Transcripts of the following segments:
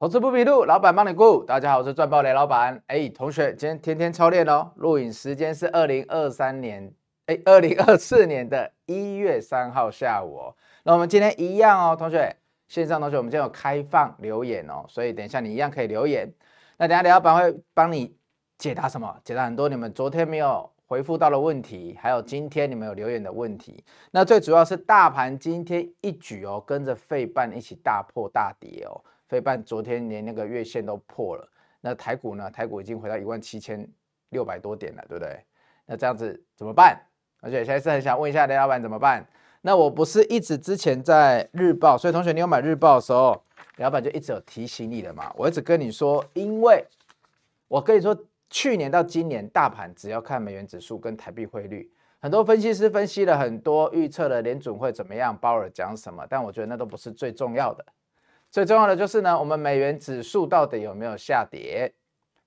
投资不迷路，老板帮你顾。大家好，我是赚爆雷老板。哎，同学，今天天天操练哦。录影时间是二零二三年，哎，二零二四年的一月三号下午哦。那我们今天一样哦，同学，线上同学，我们今天有开放留言哦，所以等一下你一样可以留言。那等下雷老板会帮你解答什么？解答很多你们昨天没有回复到的问题，还有今天你们有留言的问题。那最主要是大盘今天一举哦，跟着费半一起大破大跌哦。费半昨天连那个月线都破了，那台股呢？台股已经回到一万七千六百多点了，对不对？那这样子怎么办？而且现在是很想问一下雷老板怎么办？那我不是一直之前在日报，所以同学你有买日报的时候，雷老板就一直有提醒你的嘛。我一直跟你说，因为我跟你说，去年到今年大盘只要看美元指数跟台币汇率，很多分析师分析了很多，预测了联准会怎么样，鲍尔讲什么，但我觉得那都不是最重要的。最重要的就是呢，我们美元指数到底有没有下跌？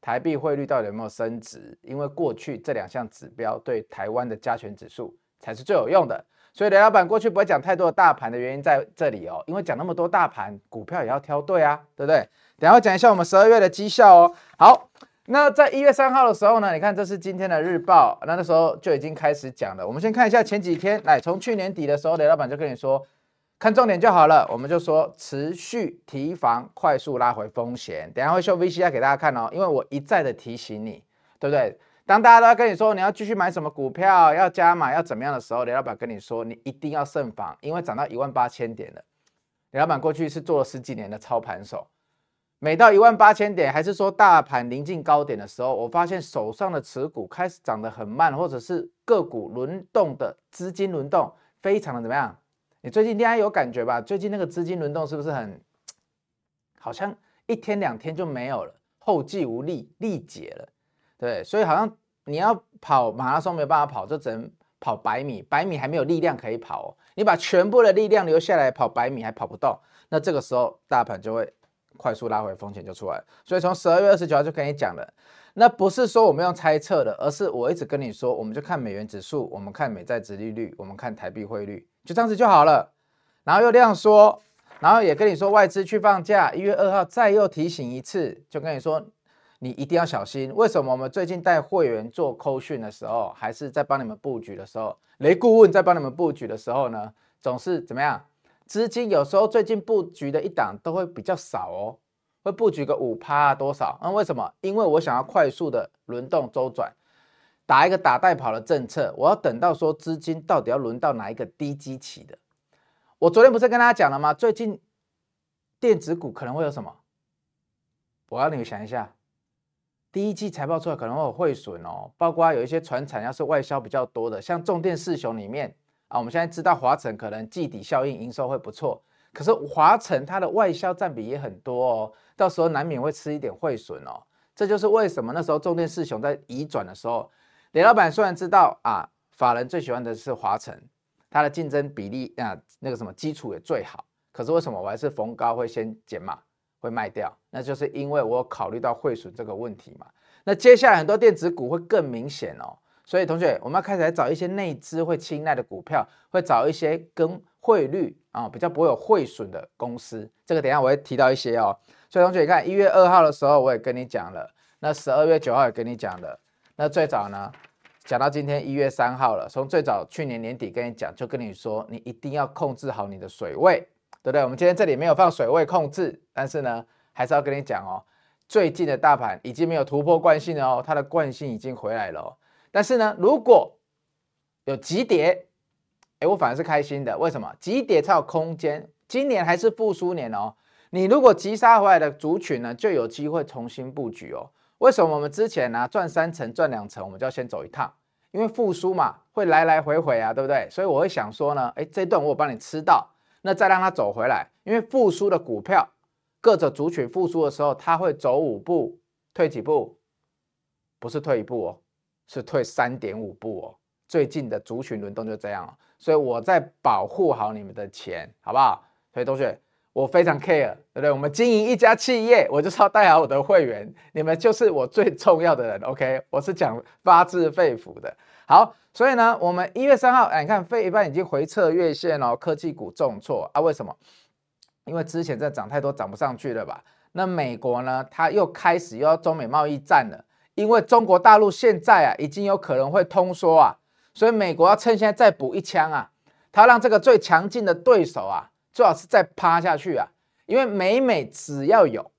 台币汇率到底有没有升值？因为过去这两项指标对台湾的加权指数才是最有用的。所以雷老板过去不会讲太多的大盘的原因在这里哦，因为讲那么多大盘股票也要挑对啊，对不对？等下我讲一下我们十二月的绩效哦。好，那在一月三号的时候呢，你看这是今天的日报，那那时候就已经开始讲了。我们先看一下前几天，来从去年底的时候，雷老板就跟你说。看重点就好了，我们就说持续提防，快速拉回风险。等下会秀 VCR 给大家看哦，因为我一再的提醒你，对不对？当大家都在跟你说你要继续买什么股票，要加码，要怎么样的时候，雷老板跟你说你一定要慎防，因为涨到一万八千点了。雷老板过去是做了十几年的操盘手，每到一万八千点，还是说大盘临近高点的时候，我发现手上的持股开始涨得很慢，或者是个股轮动的资金轮动非常的怎么样？你最近应该有感觉吧？最近那个资金轮动是不是很，好像一天两天就没有了，后继无力，力竭了，对，所以好像你要跑马拉松没有办法跑，就只能跑百米，百米还没有力量可以跑哦。你把全部的力量留下来跑百米还跑不动，那这个时候大盘就会快速拉回，风险就出来了。所以从十二月二十九号就跟你讲了。那不是说我们用猜测的，而是我一直跟你说，我们就看美元指数，我们看美债殖利率，我们看台币汇率，就这样子就好了。然后又这样说，然后也跟你说外资去放假，一月二号再又提醒一次，就跟你说你一定要小心。为什么我们最近带会员做扣讯的时候，还是在帮你们布局的时候，雷顾问在帮你们布局的时候呢，总是怎么样？资金有时候最近布局的一档都会比较少哦。会布局个五趴多少？那为什么？因为我想要快速的轮动周转，打一个打带跑的政策。我要等到说资金到底要轮到哪一个低基期的。我昨天不是跟大家讲了吗？最近电子股可能会有什么？我要你们想一下，第一季财报出来可能会有汇损哦，包括有一些传产要是外销比较多的，像重电四雄里面啊，我们现在知道华城可能季底效应营收会不错。可是华城它的外销占比也很多哦，到时候难免会吃一点汇损哦。这就是为什么那时候重电四雄在移转的时候，雷老板虽然知道啊，法人最喜欢的是华城，它的竞争比例啊那个什么基础也最好。可是为什么我还是逢高会先减码，会卖掉？那就是因为我考虑到汇损这个问题嘛。那接下来很多电子股会更明显哦。所以同学，我们要开始来找一些内资会青睐的股票，会找一些跟汇率啊比较不会有汇损的公司。这个等一下我会提到一些哦。所以同学，你看一月二号的时候我也跟你讲了，那十二月九号也跟你讲了，那最早呢讲到今天一月三号了。从最早去年年底跟你讲，就跟你说你一定要控制好你的水位，对不对？我们今天这里没有放水位控制，但是呢还是要跟你讲哦，最近的大盘已经没有突破惯性了哦，它的惯性已经回来了哦。但是呢，如果有急跌，哎，我反而是开心的。为什么？急跌才有空间。今年还是复苏年哦。你如果急杀回来的族群呢，就有机会重新布局哦。为什么我们之前呢、啊、赚三成、赚两成，我们就要先走一趟？因为复苏嘛，会来来回回啊，对不对？所以我会想说呢，哎，这段我帮你吃到，那再让它走回来。因为复苏的股票，各种族群复苏的时候，它会走五步，退几步，不是退一步哦。是退三点五步哦，最近的族群轮动就这样了，所以我在保护好你们的钱，好不好？所以同学，我非常 care，对不对？我们经营一家企业，我就是要带好我的会员，你们就是我最重要的人，OK？我是讲发自肺腑的。好，所以呢，我们一月三号，哎，你看费半已经回撤月线哦，科技股重挫啊？为什么？因为之前在涨太多，涨不上去了吧？那美国呢，它又开始又要中美贸易战了，因为中国大陆现在啊已经有可能会通缩啊，所以美国要趁现在再补一枪啊，它让这个最强劲的对手啊，最好是再趴下去啊，因为美美只要有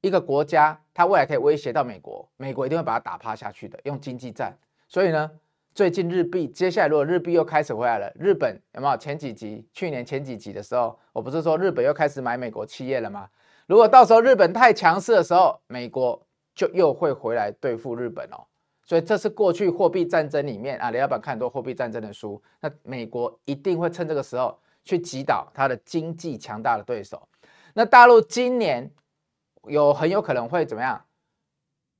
一个国家，它未来可以威胁到美国，美国一定会把它打趴下去的，用经济战。所以呢，最近日币，接下来如果日币又开始回来了，日本有没有前几集？去年前几集的时候，我不是说日本又开始买美国企业了吗？如果到时候日本太强势的时候，美国就又会回来对付日本哦。所以这是过去货币战争里面啊，李老板看很多货币战争的书，那美国一定会趁这个时候去击倒他的经济强大的对手。那大陆今年有很有可能会怎么样？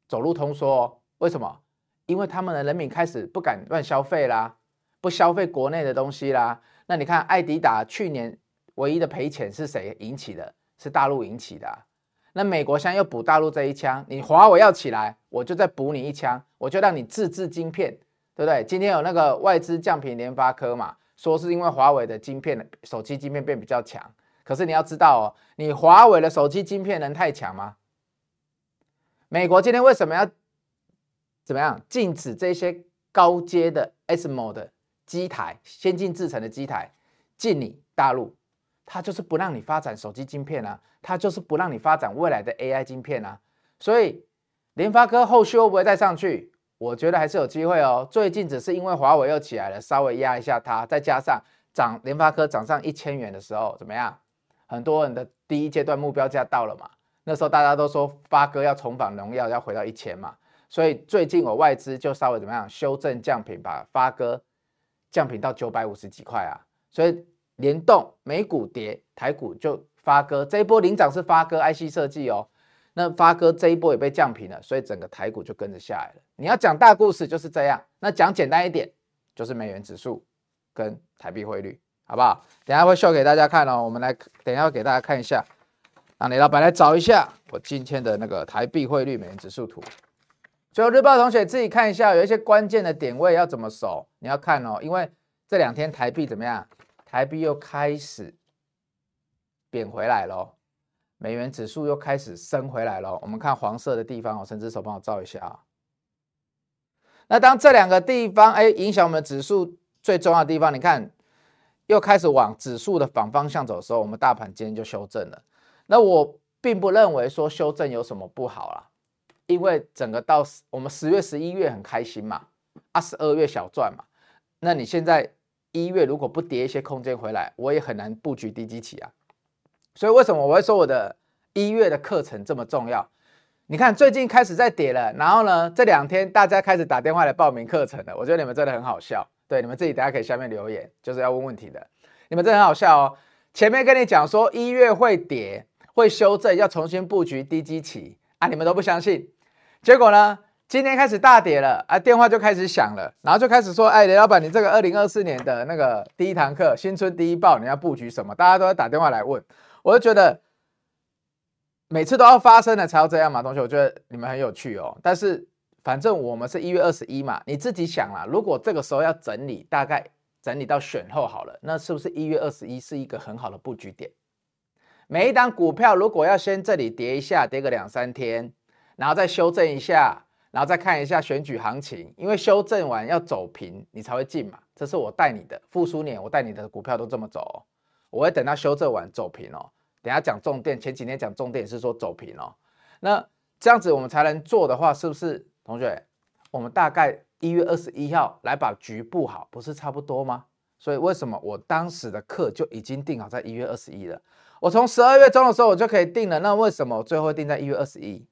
走路通缩哦？为什么？因为他们的人民开始不敢乱消费啦，不消费国内的东西啦。那你看，爱迪达去年唯一的赔钱是谁引起的？是大陆引起的。那美国现在又补大陆这一枪，你华为要起来，我就再补你一枪，我就让你自制晶片，对不对？今天有那个外资降评联发科嘛，说是因为华为的晶片，手机晶片变比较强。可是你要知道哦，你华为的手机晶片能太强吗？美国今天为什么要？怎么样？禁止这些高阶的 SMO 的机台、先进制程的机台进你大陆，它就是不让你发展手机晶片啊，它就是不让你发展未来的 AI 晶片啊。所以联发科后续会不会再上去？我觉得还是有机会哦。最近只是因为华为又起来了，稍微压一下它，再加上涨联发科涨上一千元的时候，怎么样？很多人的第一阶段目标价到了嘛。那时候大家都说发哥要重返荣耀，要回到一千嘛。所以最近我外资就稍微怎么样修正降评，把发哥降评到九百五十几块啊。所以联动美股跌，台股就发哥这一波领涨是发哥 IC 设计哦。那发哥这一波也被降平了，所以整个台股就跟着下来了。你要讲大故事就是这样，那讲简单一点就是美元指数跟台币汇率，好不好？等下会秀给大家看哦。我们来等下会给大家看一下，让李老板来找一下我今天的那个台币汇率美元指数图。最后日报同学自己看一下，有一些关键的点位要怎么守，你要看哦，因为这两天台币怎么样？台币又开始贬回来了，美元指数又开始升回来了。我们看黄色的地方哦，伸只手帮我照一下啊。那当这两个地方哎影响我们指数最重要的地方，你看又开始往指数的反方向走的时候，我们大盘今天就修正了。那我并不认为说修正有什么不好啦。因为整个到我们十月、十一月很开心嘛，二，十二月小赚嘛，那你现在一月如果不跌一些空间回来，我也很难布局低基期啊。所以为什么我会说我的一月的课程这么重要？你看最近开始在跌了，然后呢，这两天大家开始打电话来报名课程了，我觉得你们真的很好笑。对，你们自己大家可以下面留言，就是要问问题的，你们真的很好笑哦。前面跟你讲说一月会跌，会修正，要重新布局低基期。啊！你们都不相信，结果呢？今天开始大跌了啊，电话就开始响了，然后就开始说：“哎，雷老板，你这个二零二四年的那个第一堂课，新春第一报，你要布局什么？”大家都在打电话来问，我就觉得每次都要发生了才要这样嘛，同学，我觉得你们很有趣哦。但是反正我们是一月二十一嘛，你自己想啦，如果这个时候要整理，大概整理到选后好了，那是不是一月二十一是一个很好的布局点？每一档股票如果要先这里跌一下，跌个两三天，然后再修正一下，然后再看一下选举行情，因为修正完要走平，你才会进嘛。这是我带你的复苏年，我带你的股票都这么走。我会等到修正完走平哦。等下讲重点，前几天讲重点是说走平哦。那这样子我们才能做的话，是不是同学？我们大概一月二十一号来把局布好，不是差不多吗？所以为什么我当时的课就已经定好在一月二十一了？我从十二月中的时候我就可以定了，那为什么我最后定在一月二十一？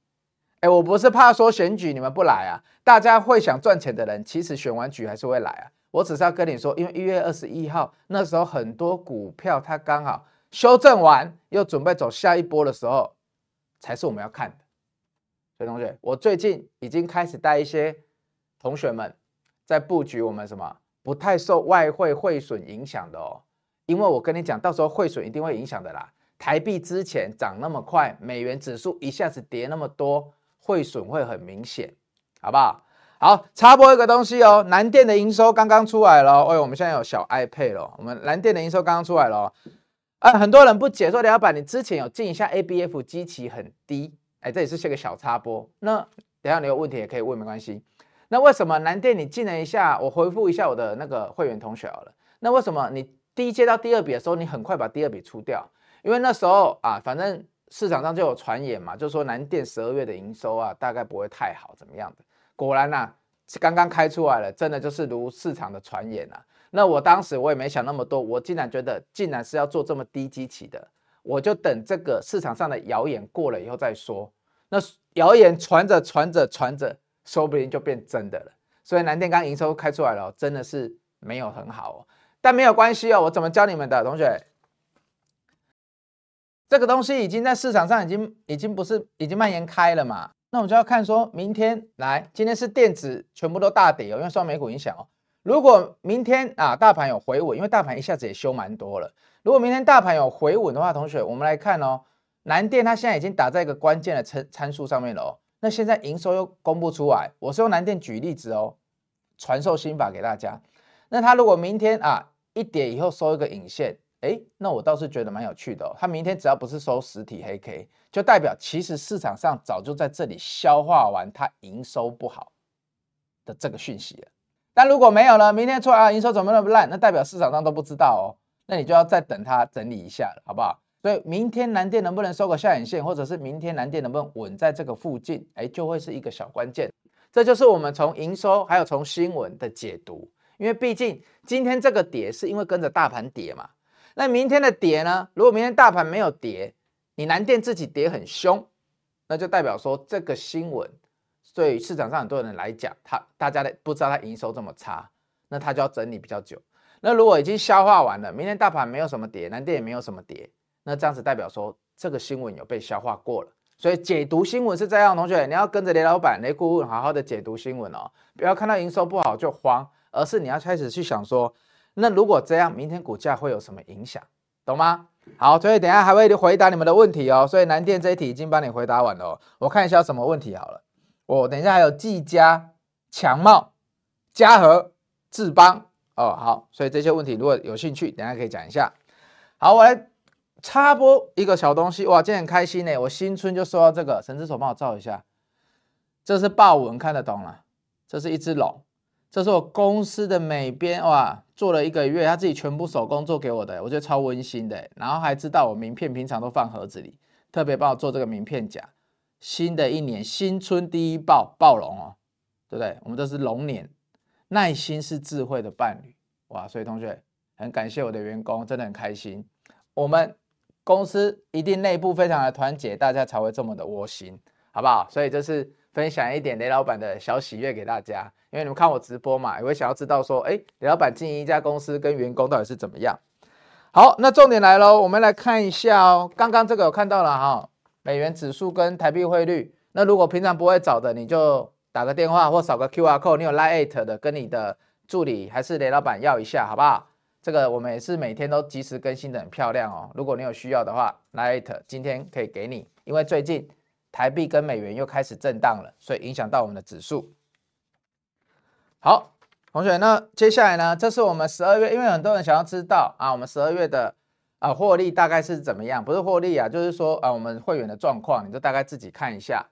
哎，我不是怕说选举你们不来啊，大家会想赚钱的人，其实选完举还是会来啊。我只是要跟你说，因为一月二十一号那时候很多股票它刚好修正完，又准备走下一波的时候，才是我们要看的。所以同学，我最近已经开始带一些同学们在布局我们什么不太受外汇汇损影响的哦，因为我跟你讲，到时候汇损一定会影响的啦。台币之前涨那么快，美元指数一下子跌那么多，汇损会很明显，好不好？好，插播一个东西哦，南电的营收刚刚出来了。哎，我们现在有小 iPad 了，我们南电的营收刚刚出来了。啊，很多人不解说，雷老板，你之前有进一下 ABF 基期很低，哎，这也是这个小插播。那等下你有问题也可以问，没关系。那为什么南电你进了一下，我回复一下我的那个会员同学好了。那为什么你第一接到第二笔的时候，你很快把第二笔出掉？因为那时候啊，反正市场上就有传言嘛，就说南电十二月的营收啊，大概不会太好，怎么样的？果然呐、啊，刚刚开出来了，真的就是如市场的传言啊。那我当时我也没想那么多，我竟然觉得竟然是要做这么低基期的，我就等这个市场上的谣言过了以后再说。那谣言传着传着传着，说不定就变真的了。所以南电刚营收开出来了，真的是没有很好哦。但没有关系哦，我怎么教你们的，同学？这个东西已经在市场上已经已经不是已经蔓延开了嘛？那我们就要看说明天来，今天是电子全部都大跌哦，因为受美股影响哦。如果明天啊，大盘有回稳，因为大盘一下子也修蛮多了。如果明天大盘有回稳的话，同学，我们来看哦，南电它现在已经打在一个关键的参参数上面了哦。那现在营收又公布出来，我是用南电举例子哦，传授心法给大家。那它如果明天啊一跌以后收一个影线，哎，那我倒是觉得蛮有趣的哦。它明天只要不是收实体黑 K，就代表其实市场上早就在这里消化完它营收不好的这个讯息了。但如果没有了，明天出来啊，营收怎么那么烂？那代表市场上都不知道哦。那你就要再等它整理一下了，好不好？所以明天南电能不能收个下影线，或者是明天南电能不能稳在这个附近，哎，就会是一个小关键。这就是我们从营收还有从新闻的解读，因为毕竟今天这个跌是因为跟着大盘跌嘛。那明天的跌呢？如果明天大盘没有跌，你南电自己跌很凶，那就代表说这个新闻。对于市场上很多人来讲，他大家的不知道他营收这么差，那他就要整理比较久。那如果已经消化完了，明天大盘没有什么跌，南电也没有什么跌，那这样子代表说这个新闻有被消化过了。所以解读新闻是这样，同学你要跟着雷老板、雷顾问好好的解读新闻哦，不要看到营收不好就慌，而是你要开始去想说，那如果这样，明天股价会有什么影响，懂吗？好，所以等下还会回答你们的问题哦。所以南电这一题已经帮你回答完了，我看一下什么问题好了。我、等一下还有技嘉、强茂、嘉禾、智邦哦，好，所以这些问题如果有兴趣，等下可以讲一下。好，我来插播一个小东西，哇，今天很开心呢，我新春就收到这个，神之手帮我照一下，这是豹纹，看得懂了，这是一只龙，这是我公司的美编哇，做了一个月，他自己全部手工做给我的，我觉得超温馨的，然后还知道我名片平常都放盒子里，特别帮我做这个名片夹。新的一年，新春第一报暴龙哦，对不对？我们都是龙年，耐心是智慧的伴侣哇！所以同学很感谢我的员工，真的很开心。我们公司一定内部非常的团结，大家才会这么的窝心，好不好？所以这是分享一点雷老板的小喜悦给大家，因为你们看我直播嘛，也会想要知道说，哎，雷老板经营一家公司跟员工到底是怎么样。好，那重点来喽，我们来看一下哦，刚刚这个我看到了哈。美元指数跟台币汇率，那如果平常不会找的，你就打个电话或扫个 QR code，你有 Line 的，跟你的助理还是雷老板要一下，好不好？这个我们也是每天都及时更新的，很漂亮哦。如果你有需要的话，Line 今天可以给你，因为最近台币跟美元又开始震荡了，所以影响到我们的指数。好，同学，那接下来呢？这是我们十二月，因为很多人想要知道啊，我们十二月的。啊，获利大概是怎么样？不是获利啊，就是说啊，我们会员的状况，你就大概自己看一下，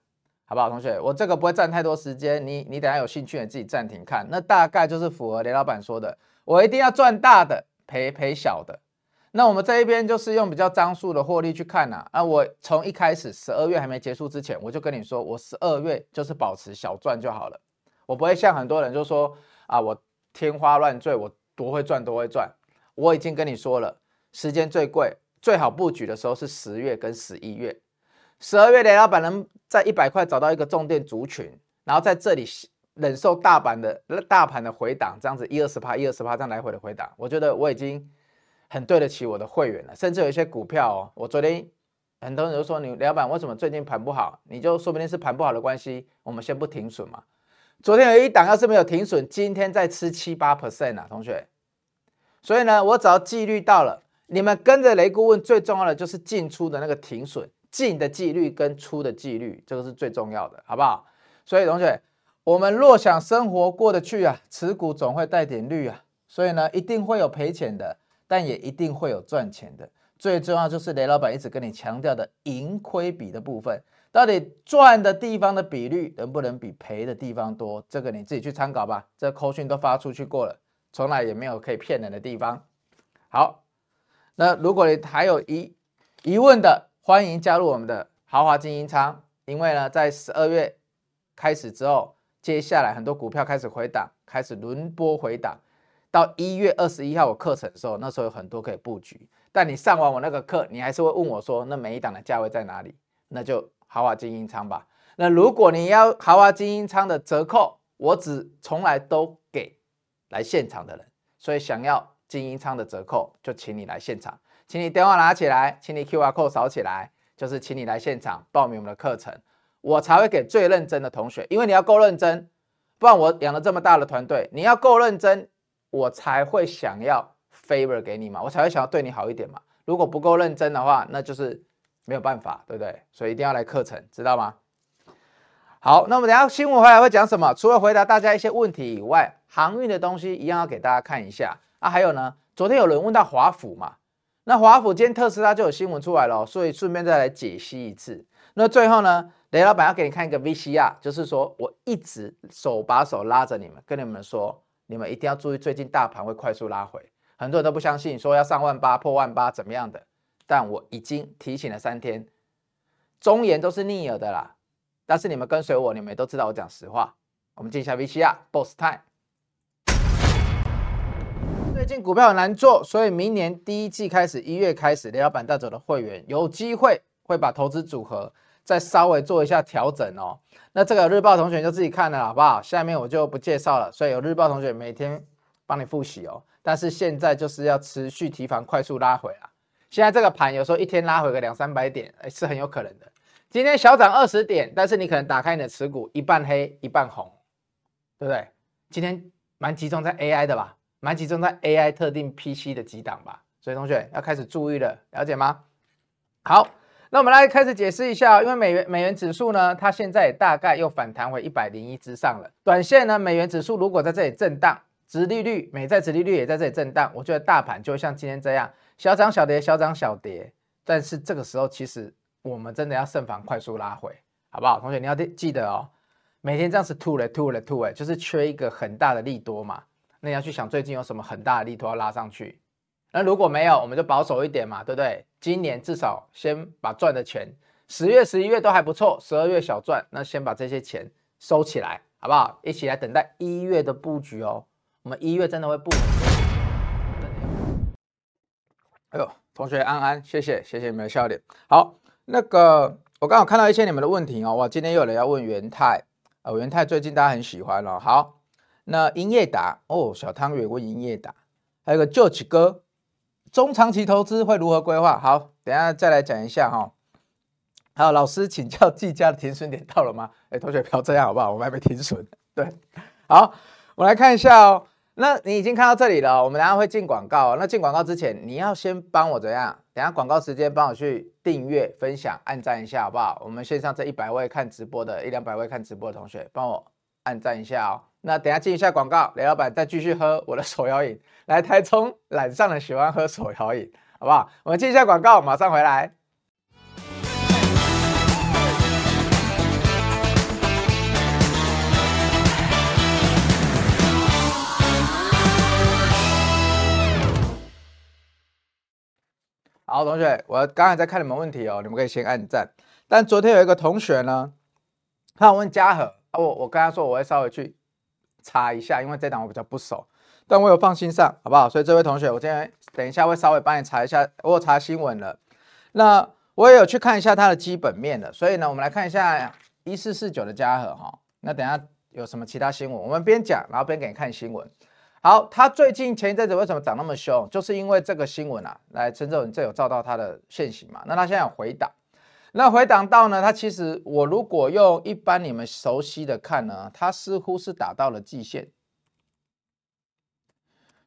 好不好，同学？我这个不会占太多时间，你你等下有兴趣，你自己暂停看。那大概就是符合雷老板说的，我一定要赚大的，赔赔小的。那我们这一边就是用比较张数的获利去看呐、啊。啊，我从一开始十二月还没结束之前，我就跟你说，我十二月就是保持小赚就好了，我不会像很多人就说啊，我天花乱坠，我多会赚多会赚。我已经跟你说了。时间最贵、最好布局的时候是十月跟十一月。十二月雷老板能在一百块找到一个重点族群，然后在这里忍受大盘的大盘的回档，这样子一二十趴、一二十趴这样来回的回档，我觉得我已经很对得起我的会员了。甚至有一些股票哦，我昨天很多人都说你雷老板为什么最近盘不好？你就说不定是盘不好的关系，我们先不停损嘛。昨天有一档要是没有停损，今天再吃七八 percent 啊，同学。所以呢，我只要纪律到了。你们跟着雷顾问最重要的就是进出的那个停损，进的纪律跟出的纪律，这个是最重要的，好不好？所以同学，我们若想生活过得去啊，持股总会带点绿啊，所以呢，一定会有赔钱的，但也一定会有赚钱的。最重要就是雷老板一直跟你强调的盈亏比的部分，到底赚的地方的比率能不能比赔的地方多？这个你自己去参考吧。这扣讯都发出去过了，从来也没有可以骗人的地方。好，那如果你还有疑疑问的，欢迎加入我们的豪华精英仓，因为呢，在十二月开始之后，接下来很多股票开始回档，开始轮播回档。到一月二十一号我课程的时候，那时候有很多可以布局。但你上完我那个课，你还是会问我说，那每一档的价位在哪里？那就豪华精英仓吧。那如果你要豪华精英仓的折扣，我只从来都给来现场的人。所以想要精英仓的折扣，就请你来现场，请你电话拿起来，请你 QR code 扫起来，就是请你来现场报名我们的课程，我才会给最认真的同学。因为你要够认真，不然我养了这么大的团队，你要够认真。我才会想要 favor 给你嘛，我才会想要对你好一点嘛。如果不够认真的话，那就是没有办法，对不对？所以一定要来课程，知道吗？好，那我们等下新闻回来会讲什么？除了回答大家一些问题以外，航运的东西一样要给大家看一下啊。还有呢，昨天有人问到华府嘛，那华府今天特斯拉就有新闻出来了，所以顺便再来解析一次。那最后呢，雷老板要给你看一个 VCR，就是说我一直手把手拉着你们，跟你们说。你们一定要注意，最近大盘会快速拉回，很多人都不相信，说要上万八、破万八怎么样的？但我已经提醒了三天，忠言都是逆耳的啦。但是你们跟随我，你们都知道我讲实话。我们进一下 VCR，Boss Time。最近股票很难做，所以明年第一季开始，一月开始，雷老板带走的会员有机会会把投资组合。再稍微做一下调整哦，那这个日报同学就自己看了好不好？下面我就不介绍了，所以有日报同学每天帮你复习哦。但是现在就是要持续提防快速拉回啊。现在这个盘有时候一天拉回个两三百点，哎，是很有可能的。今天小涨二十点，但是你可能打开你的持股一半黑一半红，对不对？今天蛮集中在 AI 的吧，蛮集中在 AI 特定 PC 的几档吧，所以同学要开始注意了，了解吗？好。那我们来开始解释一下，因为美元美元指数呢，它现在大概又反弹回一百零一之上了。短线呢，美元指数如果在这里震荡，殖利率美债殖利率也在这里震荡，我觉得大盘就会像今天这样小涨小跌，小涨小跌。但是这个时候，其实我们真的要慎防快速拉回，好不好？同学你要记得哦，每天这样子吐了吐了吐，哎，就是缺一个很大的利多嘛。那你要去想最近有什么很大的利多要拉上去。那如果没有，我们就保守一点嘛，对不对？今年至少先把赚的钱，十月、十一月都还不错，十二月小赚，那先把这些钱收起来，好不好？一起来等待一月的布局哦。我们一月真的会布。哎呦，同学安安，谢谢谢谢你们的笑脸。好，那个我刚好看到一些你们的问题哦。哇，今天又有人要问元泰啊，元泰最近大家很喜欢哦。好，那英业达哦，小汤圆问英业达，还有个 George 哥。中长期投资会如何规划？好，等下再来讲一下哈。还有老师请教，技嘉的停损点到了吗？哎，同学不要这样好不好？我们还没停损。对，好，我来看一下哦。那你已经看到这里了，我们等下会进广告。那进广告之前，你要先帮我怎样？等下广告时间帮我去订阅、分享、按赞一下好不好？我们线上这一百位看直播的一两百位看直播的同学，帮我按赞一下哦。那等下进一下广告，雷老板再继续喝我的手摇饮。来台中懒上的喜欢喝手摇饮，好不好？我们进一下广告，马上回来。好，同学，我刚才在看你们问题哦，你们可以先按赞。但昨天有一个同学呢，他问嘉禾，我我跟他说我会稍微去查一下，因为这档我比较不熟。但我有放心上，好不好？所以这位同学，我今天等一下会稍微帮你查一下，我有查新闻了。那我也有去看一下它的基本面了。所以呢，我们来看一下一四四九的嘉禾哈。那等下有什么其他新闻，我们边讲，然后边给你看新闻。好，它最近前一阵子为什么涨那么凶？就是因为这个新闻啊，来陈总这有照到它的现形嘛？那它现在有回档，那回档到呢？它其实我如果用一般你们熟悉的看呢，它似乎是打到了季线。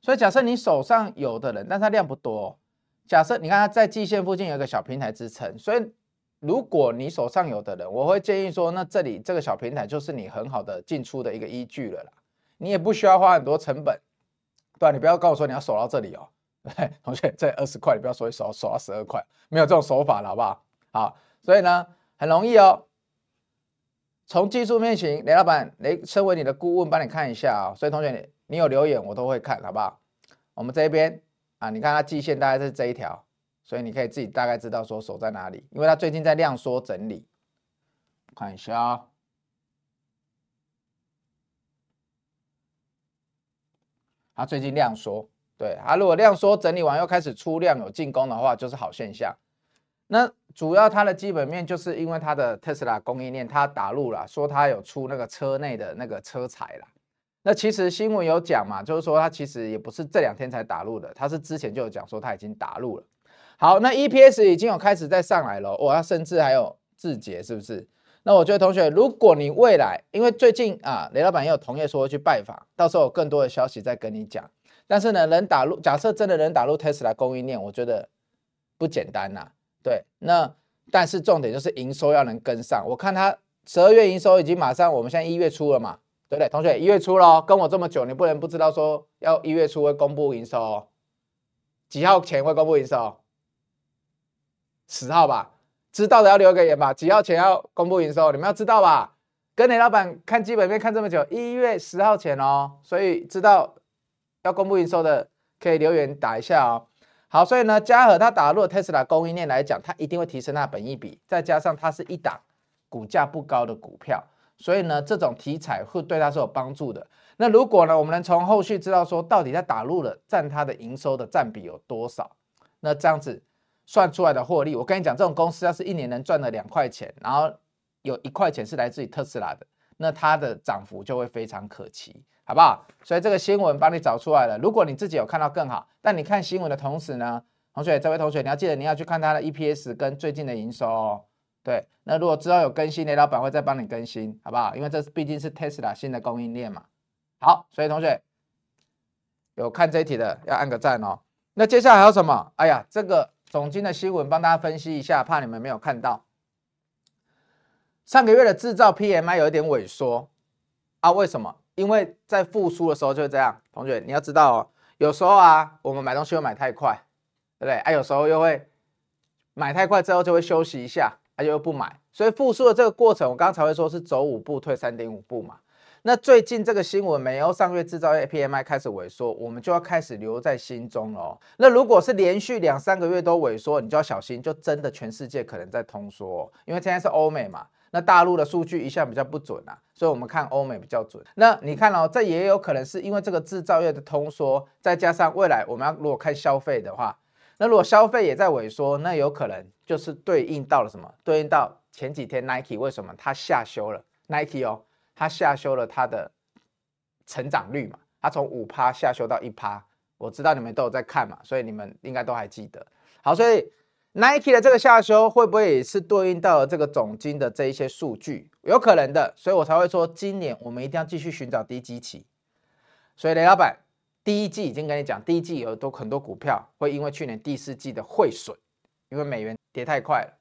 所以假设你手上有的人，但它量不多。假设你看它在季线附近有一个小平台支撑，所以如果你手上有的人，我会建议说，那这里这个小平台就是你很好的进出的一个依据了啦。你也不需要花很多成本，对吧？你不要跟我说你要守到这里哦，同学，这二十块你不要说一手手到十二块，没有这种手法了，好不好？好，所以呢，很容易哦。从技术面型，雷老板，雷，身为你的顾问，帮你看一下啊、哦。所以同学，你你有留言我都会看，好不好？我们这边啊，你看它季线大概是这一条，所以你可以自己大概知道说守在哪里，因为它最近在量缩整理。看一下啊、它最近量缩。对，它如果量缩整理完又开始出量有进攻的话，就是好现象。那主要它的基本面就是因为它的特斯拉供应链它打入了，说它有出那个车内的那个车材啦。那其实新闻有讲嘛，就是说它其实也不是这两天才打入的，它是之前就有讲说它已经打入了。好，那 EPS 已经有开始在上来了，哇，它甚至还有字节，是不是？那我觉得同学，如果你未来因为最近啊，雷老板也有同业说去拜访，到时候有更多的消息再跟你讲。但是呢，能打入，假设真的能打入 Tesla 供应链，我觉得不简单呐、啊。对，那但是重点就是营收要能跟上。我看它十二月营收已经马上，我们现在一月初了嘛，对不对？同学，一月初了，跟我这么久，你不能不知道说要一月初会公布营收、哦，几号前会公布营收？十号吧，知道的要留个言吧。几号前要公布营收？你们要知道吧？跟雷老板看基本面看这么久，一月十号前哦，所以知道。要公布营收的可以留言打一下哦。好，所以呢，嘉禾它打入 Tesla 供应链来讲，它一定会提升它的本益比，再加上它是一档股价不高的股票，所以呢，这种题材会对它是有帮助的。那如果呢，我们能从后续知道说，到底它打入了占它的营收的占比有多少，那这样子算出来的获利，我跟你讲，这种公司要是一年能赚了两块钱，然后有一块钱是来自于特斯拉的，那它的涨幅就会非常可期。好不好？所以这个新闻帮你找出来了。如果你自己有看到更好，但你看新闻的同时呢，同学，这位同学你要记得你要去看它的 EPS 跟最近的营收哦。对，那如果之后有更新，雷老板会再帮你更新，好不好？因为这毕竟是 Tesla 新的供应链嘛。好，所以同学有看这一题的要按个赞哦。那接下来还有什么？哎呀，这个总经的新闻帮大家分析一下，怕你们没有看到。上个月的制造 PMI 有一点萎缩啊？为什么？因为在复苏的时候就是这样，同学你要知道哦，有时候啊，我们买东西会买太快，对不对？啊，有时候又会买太快之后就会休息一下，啊，又不买。所以复苏的这个过程，我刚才会说是走五步退三点五步嘛。那最近这个新闻，美欧上月制造业 PMI 开始萎缩，我们就要开始留在心中了。那如果是连续两三个月都萎缩，你就要小心，就真的全世界可能在通缩，因为现在是欧美嘛。那大陆的数据一向比较不准啊，所以我们看欧美比较准。那你看哦，这也有可能是因为这个制造业的通缩，再加上未来我们要如果看消费的话，那如果消费也在萎缩，那有可能就是对应到了什么？对应到前几天 Nike 为什么它下修了 Nike 哦，它下修了它的成长率嘛，它从五趴下修到一趴。我知道你们都有在看嘛，所以你们应该都还记得。好，所以。Nike 的这个下修会不会也是对应到了这个总经的这一些数据？有可能的，所以我才会说今年我们一定要继续寻找低基期。所以雷老板第一季已经跟你讲，第一季有都很多股票会因为去年第四季的汇损，因为美元跌太快了，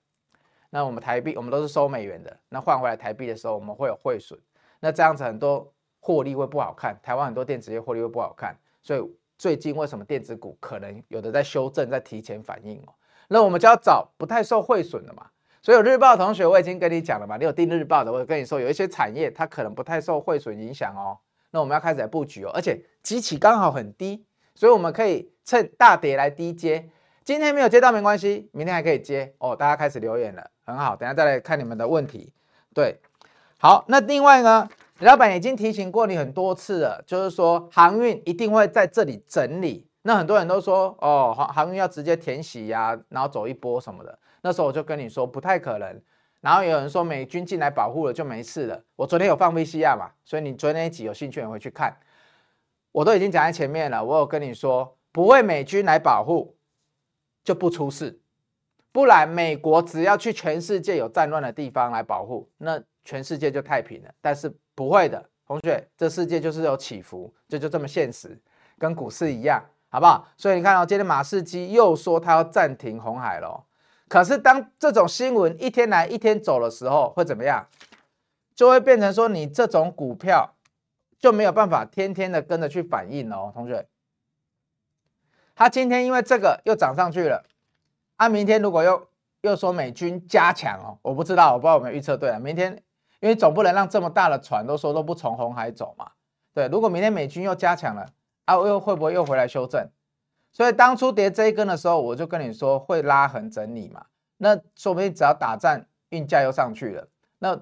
那我们台币我们都是收美元的，那换回来台币的时候我们会有汇损，那这样子很多获利会不好看，台湾很多电子业获利会不好看，所以最近为什么电子股可能有的在修正，在提前反应哦？那我们就要找不太受汇损的嘛，所以有日报同学我已经跟你讲了嘛，你有订日报的，我跟你说有一些产业它可能不太受汇损影响哦。那我们要开始来布局哦，而且基期刚好很低，所以我们可以趁大跌来低接。今天没有接到没关系，明天还可以接哦。大家开始留言了，很好，等下再来看你们的问题。对，好，那另外呢，老板已经提醒过你很多次了，就是说航运一定会在这里整理。那很多人都说哦，航航运要直接填息呀，然后走一波什么的。那时候我就跟你说不太可能。然后有人说美军进来保护了就没事了。我昨天有放 VCR 嘛，所以你昨天一集有兴趣也会去看。我都已经讲在前面了，我有跟你说不会美军来保护就不出事，不然美国只要去全世界有战乱的地方来保护，那全世界就太平了。但是不会的，同学，这世界就是有起伏，这就这么现实，跟股市一样。好不好？所以你看哦，今天马士基又说他要暂停红海了。可是当这种新闻一天来一天走的时候，会怎么样？就会变成说你这种股票就没有办法天天的跟着去反应哦，同学。他今天因为这个又涨上去了，啊，明天如果又又说美军加强哦，我不知道，我不知道有没有预测对啊。明天因为总不能让这么大的船都说都不从红海走嘛，对，如果明天美军又加强了，啊，又会不会又回来修正？所以当初跌这一根的时候，我就跟你说会拉横整理嘛，那说不定只要打战，运价又上去了，那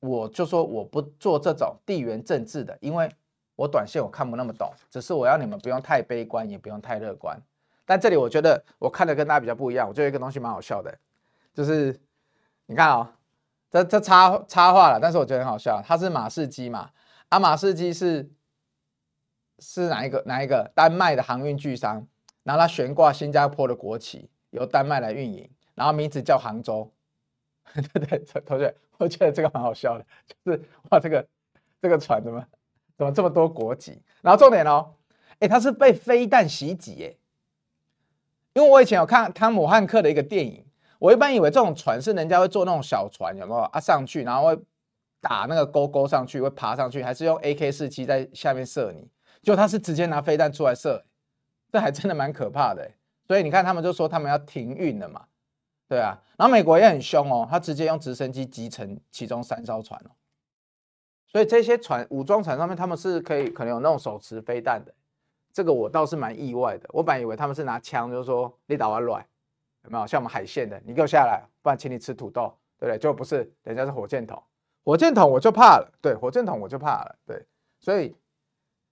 我就说我不做这种地缘政治的，因为我短线我看不那么懂，只是我要你们不用太悲观，也不用太乐观。但这里我觉得我看的跟大家比较不一样，我觉得一个东西蛮好笑的，就是你看、哦，这这插插话了，但是我觉得很好笑，它是马士基嘛，啊马士基是是哪一个哪一个丹麦的航运巨商，然后它悬挂新加坡的国旗，由丹麦来运营，然后名字叫杭州。对对，同学，我觉得这个蛮好笑的，就是哇，这个这个船怎么怎么这么多国籍？然后重点哦，哎，它是被飞弹袭击哎，因为我以前有看汤姆汉克的一个电影，我一般以为这种船是人家会坐那种小船，有没有啊？上去然后会打那个勾勾上去，会爬上去，还是用 AK 四七在下面射你？就他是直接拿飞弹出来射，这还真的蛮可怕的。所以你看，他们就说他们要停运了嘛。对啊，然后美国也很凶哦，他直接用直升机击沉其中三艘船哦，所以这些船武装船上面他们是可以可能有那种手持飞弹的，这个我倒是蛮意外的，我本以为他们是拿枪，就是说你打我卵，有没有像我们海线的，你给我下来，不然请你吃土豆，对不对？就不是，人家是火箭筒，火箭筒我就怕了，对，火箭筒我就怕了，对，所以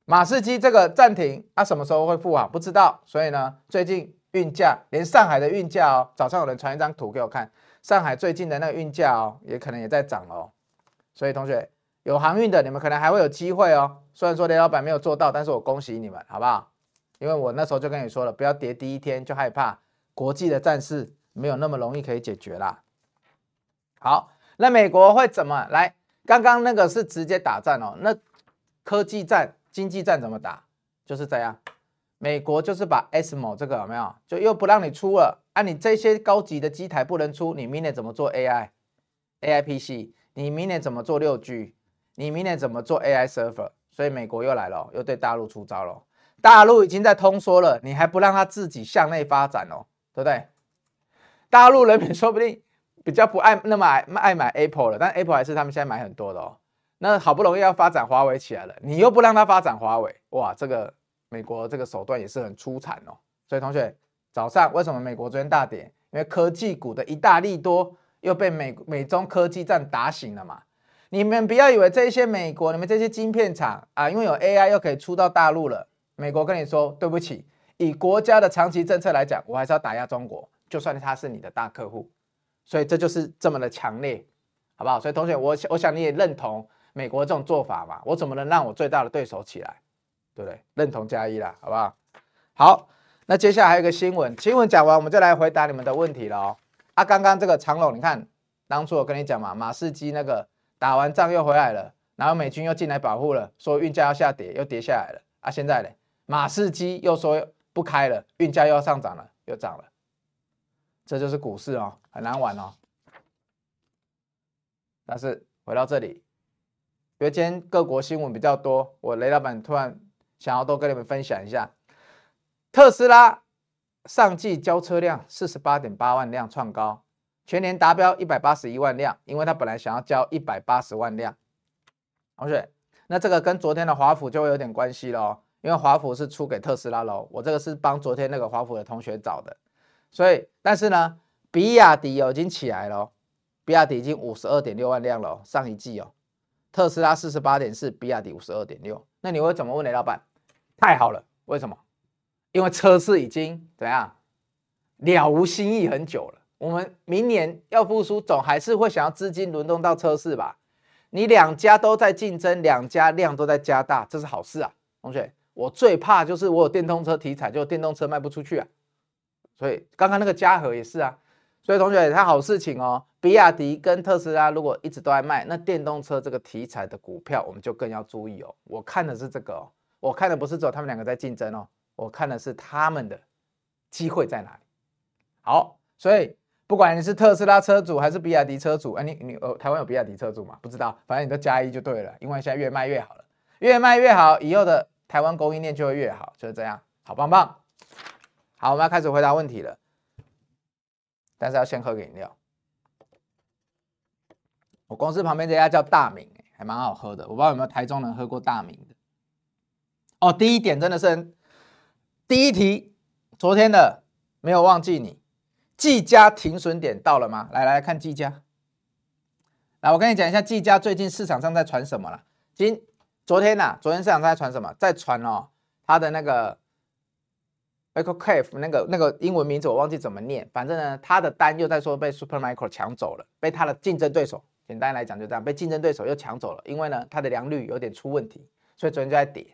马士基这个暂停，它、什么时候会复航不知道，所以呢，最近。运价连上海的运价哦，早上有人传一张图给我看，上海最近的那个运价哦，也可能也在涨哦。所以同学有航运的，你们可能还会有机会哦。虽然说雷老板没有做到，但是我恭喜你们，好不好？因为我那时候就跟你说了，不要跌第一天就害怕，国际的战事没有那么容易可以解决啦。好，那美国会怎么来？刚刚那个是直接打战哦，那科技战、经济战怎么打？就是这样。美国就是把 ASML 这个有没有，就又不让你出了啊？你这些高级的机台不能出，你明年怎么做 AI？AI PC？你明年怎么做六 G？你明年怎么做 AI server？所以美国又来了，又对大陆出招了。大陆已经在通缩了，你还不让他自己向内发展哦，对不对？大陆人民说不定比较不爱那么爱爱买 Apple 了，但 Apple 还是他们现在买很多的哦。那好不容易要发展华为起来了，你又不让他发展华为，哇，这个。美国这个手段也是很出彩哦，所以同学早上为什么美国昨天大跌？因为科技股的一大利多又被美美中科技战打醒了嘛。你们不要以为这些美国你们这些晶片厂啊，因为有 AI 又可以出到大陆了。美国跟你说对不起，以国家的长期政策来讲，我还是要打压中国，就算他是你的大客户。所以这就是这么的强烈，好不好？所以同学，我我想你也认同美国这种做法嘛？我怎么能让我最大的对手起来？对不对？认同加一啦，好不好？好，那接下来还有一个新闻，新闻讲完，我们就来回答你们的问题了哦。啊，刚刚这个长龙，你看，当初我跟你讲嘛，马士基那个打完仗又回来了，然后美军又进来保护了，说运价要下跌，又跌下来了。啊，现在呢，马士基又说不开了，运价又要上涨了，又涨了。这就是股市哦，很难玩哦。但是回到这里，因为今天各国新闻比较多，我雷老板突然。想要多跟你们分享一下，特斯拉上季交车量四十八点八万辆创高，全年达标一百八十一万辆，因为他本来想要交一百八十万辆。同学，那这个跟昨天的华府就会有点关系了哦，因为华府是出给特斯拉喽，我这个是帮昨天那个华府的同学找的，所以但是呢，比亚迪哦已经起来了，比亚迪已经五十二点六万辆了，上一季哦，特斯拉四十八点四，比亚迪五十二点六，那你会怎么问雷老板？太好了，为什么？因为车市已经怎样了无新意很久了。我们明年要复苏，总还是会想要资金轮动到车市吧？你两家都在竞争，两家量都在加大，这是好事啊，同学。我最怕就是我有电动车题材，就电动车卖不出去啊。所以刚刚那个嘉禾也是啊。所以同学，它好事情哦。比亚迪跟特斯拉如果一直都在卖，那电动车这个题材的股票，我们就更要注意哦。我看的是这个哦。我看的不是只有他们两个在竞争哦，我看的是他们的机会在哪里。好，所以不管你是特斯拉车主还是比亚迪车主，哎，你你呃，台湾有比亚迪车主吗？不知道，反正你都加一就对了，因为现在越卖越好了，越卖越好，以后的台湾供应链就会越好，就是这样，好棒棒。好，我们要开始回答问题了，但是要先喝个饮料。我公司旁边这家叫大明，还蛮好喝的。我不知道有没有台中人喝过大明的。哦，第一点真的是第一题，昨天的没有忘记你。技嘉停损点到了吗？来来，看技嘉。来，我跟你讲一下技嘉最近市场上在传什么了。今昨天呐、昨天市场上在传什么？在传哦，他的那个 Echo Cave 那个那个英文名字我忘记怎么念，反正呢，他的单又在说被 Supermicro 抢走了，被他的竞争对手，简单来讲就这样，被竞争对手又抢走了。因为呢，他的良率有点出问题，所以昨天就在跌。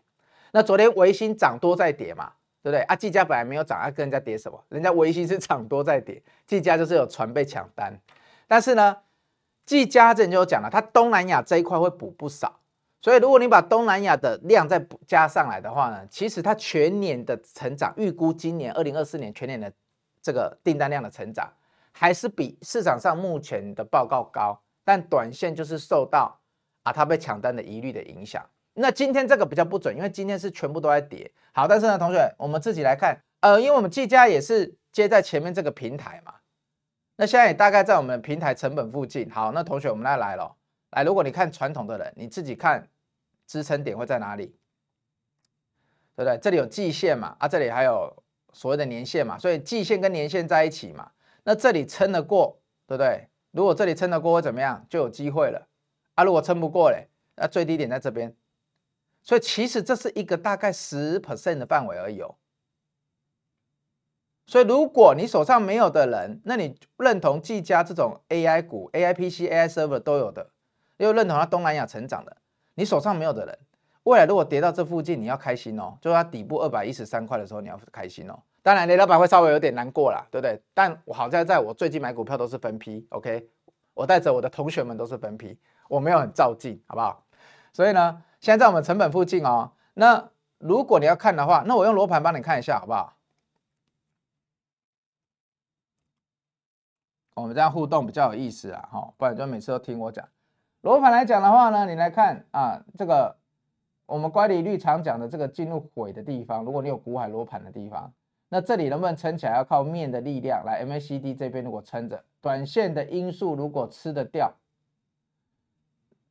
那昨天维新涨多在跌嘛。对不对啊？技嘉本来没有涨，啊，跟人家跌什么？人家维新是涨多在跌，技嘉就是有船被抢单。但是呢，技嘉之前就有讲了，它东南亚这一块会补不少。所以如果你把东南亚的量再补加上来的话呢，其实它全年的成长预估，今年二零二四年全年的这个订单量的成长，还是比市场上目前的报告高。但短线就是受到啊，它被抢单的疑虑的影响。那今天这个比较不准，因为今天是全部都在跌。好，但是呢，同学，我们自己来看，呃，因为我们技嘉也是接在前面这个平台嘛，那现在也大概在我们平台成本附近。好，那同学，我们来来了，来，如果你看传统的人，你自己看支撑点会在哪里，对不对？这里有季线嘛，啊，这里还有所谓的年线嘛，所以季线跟年线在一起嘛，那这里撑得过，对不对？如果这里撑得过会怎么样？就有机会了。啊，如果撑不过嘞，那最低点在这边。所以其实这是一个大概十 percent 的范围而已哦。所以如果你手上没有的人，那你认同技嘉这种 AI 股、AI PC、AI server 都有的，又认同它东南亚成长的，你手上没有的人，未来如果跌到这附近，你要开心哦。就是它底部二百一十三块的时候，你要开心哦。当然，雷老板会稍微有点难过啦，对不对？但我好在在我最近买股票都是分批，OK？我带着我的同学们都是分批，我没有很照进，好不好？所以呢。现在在我们成本附近哦，那如果你要看的话，那我用罗盘帮你看一下好不好？我们这样互动比较有意思啊，哈，不然就每次都听我讲。罗盘来讲的话呢，你来看啊，这个我们乖离率常讲的这个进入轨的地方，如果你有股海罗盘的地方，那这里能不能撑起来，要靠面的力量来。MACD 这边如果撑着，短线的因素如果吃得掉。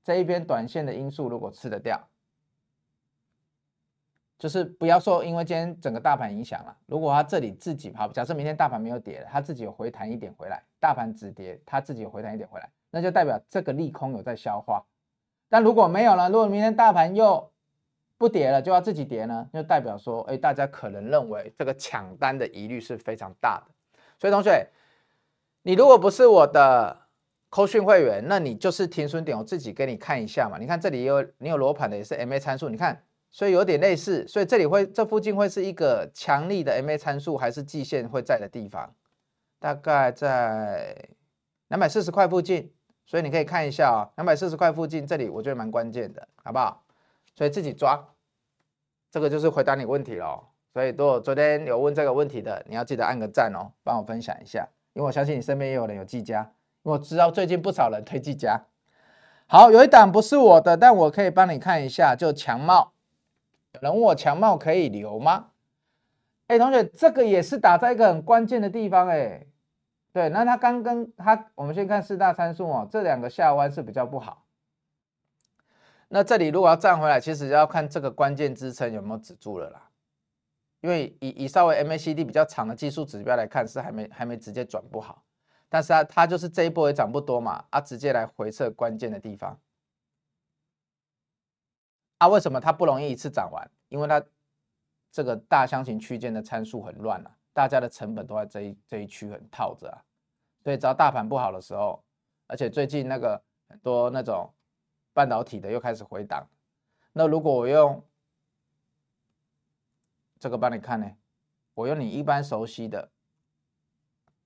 这一边短线的因素如果吃得掉，就是不要说因为今天整个大盘影响了。如果它这里自己跑，假设明天大盘没有跌了，它自己有回弹一点回来，大盘止跌，它自己有回弹一点回来，那就代表这个利空有在消化。但如果没有了，如果明天大盘又不跌了，就要自己跌呢，就代表说，哎，大家可能认为这个抢单的疑虑是非常大的。所以同学，你如果不是我的。扣讯会员，那你就是停损点，我自己给你看一下嘛。你看这里有你有罗盘的，也是 MA 参数，你看，所以有点类似，所以这里会这附近会是一个强力的 MA 参数，还是季线会在的地方，大概在两百四十块附近，所以你可以看一下啊、哦，两百四十块附近这里我觉得蛮关键的，好不好？所以自己抓，这个就是回答你问题喽。所以如果昨天有问这个问题的，你要记得按个赞哦，帮我分享一下，因为我相信你身边也有人有技嘉。我知道最近不少人推技嘉，好，有一档不是我的，但我可以帮你看一下，就强茂。有人问我强茂可以留吗？哎，同学，这个也是打在一个很关键的地方，哎，对，那他刚跟他，我们先看四大参数哦，这两个下弯是比较不好。那这里如果要站回来，其实要看这个关键支撑有没有止住了啦，因为以以稍微 MACD 比较长的技术指标来看，是还没还没直接转不好。但是它它就是这一波也涨不多嘛，啊，直接来回测关键的地方，啊，为什么它不容易一次涨完？因为它这个大箱型区间的参数很乱啊，大家的成本都在这一这一区很套着啊，所以只要大盘不好的时候，而且最近那个很多那种半导体的又开始回档，那如果我用这个帮你看呢，我用你一般熟悉的，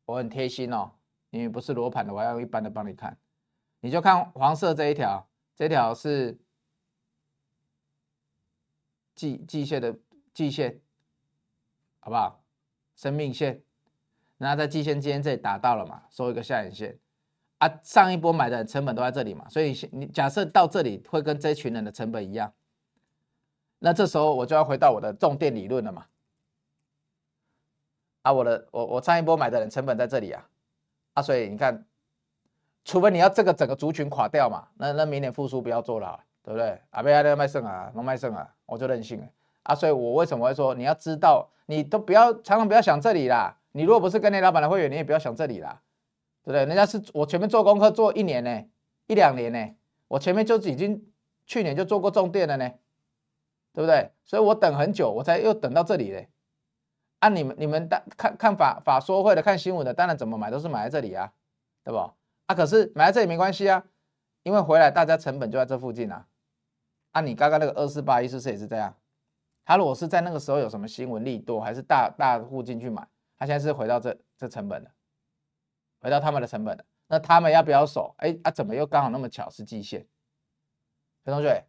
我很贴心哦。因为不是罗盘的，我要用一般的帮你看，你就看黄色这一条，这条是季季线的季线，好不好？生命线，那在季线今天这里打到了嘛，收一个下影线啊。上一波买的成本都在这里嘛，所以你假设到这里会跟这群人的成本一样，那这时候我就要回到我的重电理论了嘛。啊，我的我我上一波买的人成本在这里啊，啊，所以你看，除非你要这个整个族群垮掉嘛，那那明年复苏不要做了，对不对？啊，不要卖肾啊，能卖肾啊，我就任性了啊，所以我为什么会说你要知道，你都不要常常不要想这里啦，你如果不是跟那老板的会员，你也不要想这里啦，对不对？人家是我前面做功课做一年呢，一两年呢，我前面就已经去年就做过重电了呢，对不对？所以我等很久，我才又等到这里嘞。按、啊、你们你们大看看法法说会的看新闻的，当然怎么买都是买在这里啊，对不？啊，可是买在这里没关系啊，因为回来大家成本就在这附近啊。啊，你刚刚那个二四八一是不是也是这样？他如果是在那个时候有什么新闻利多，还是大大户进去买，他现在是回到这这成本了，回到他们的成本了。那他们要不要守？哎啊，怎么又刚好那么巧是季线？陈同学，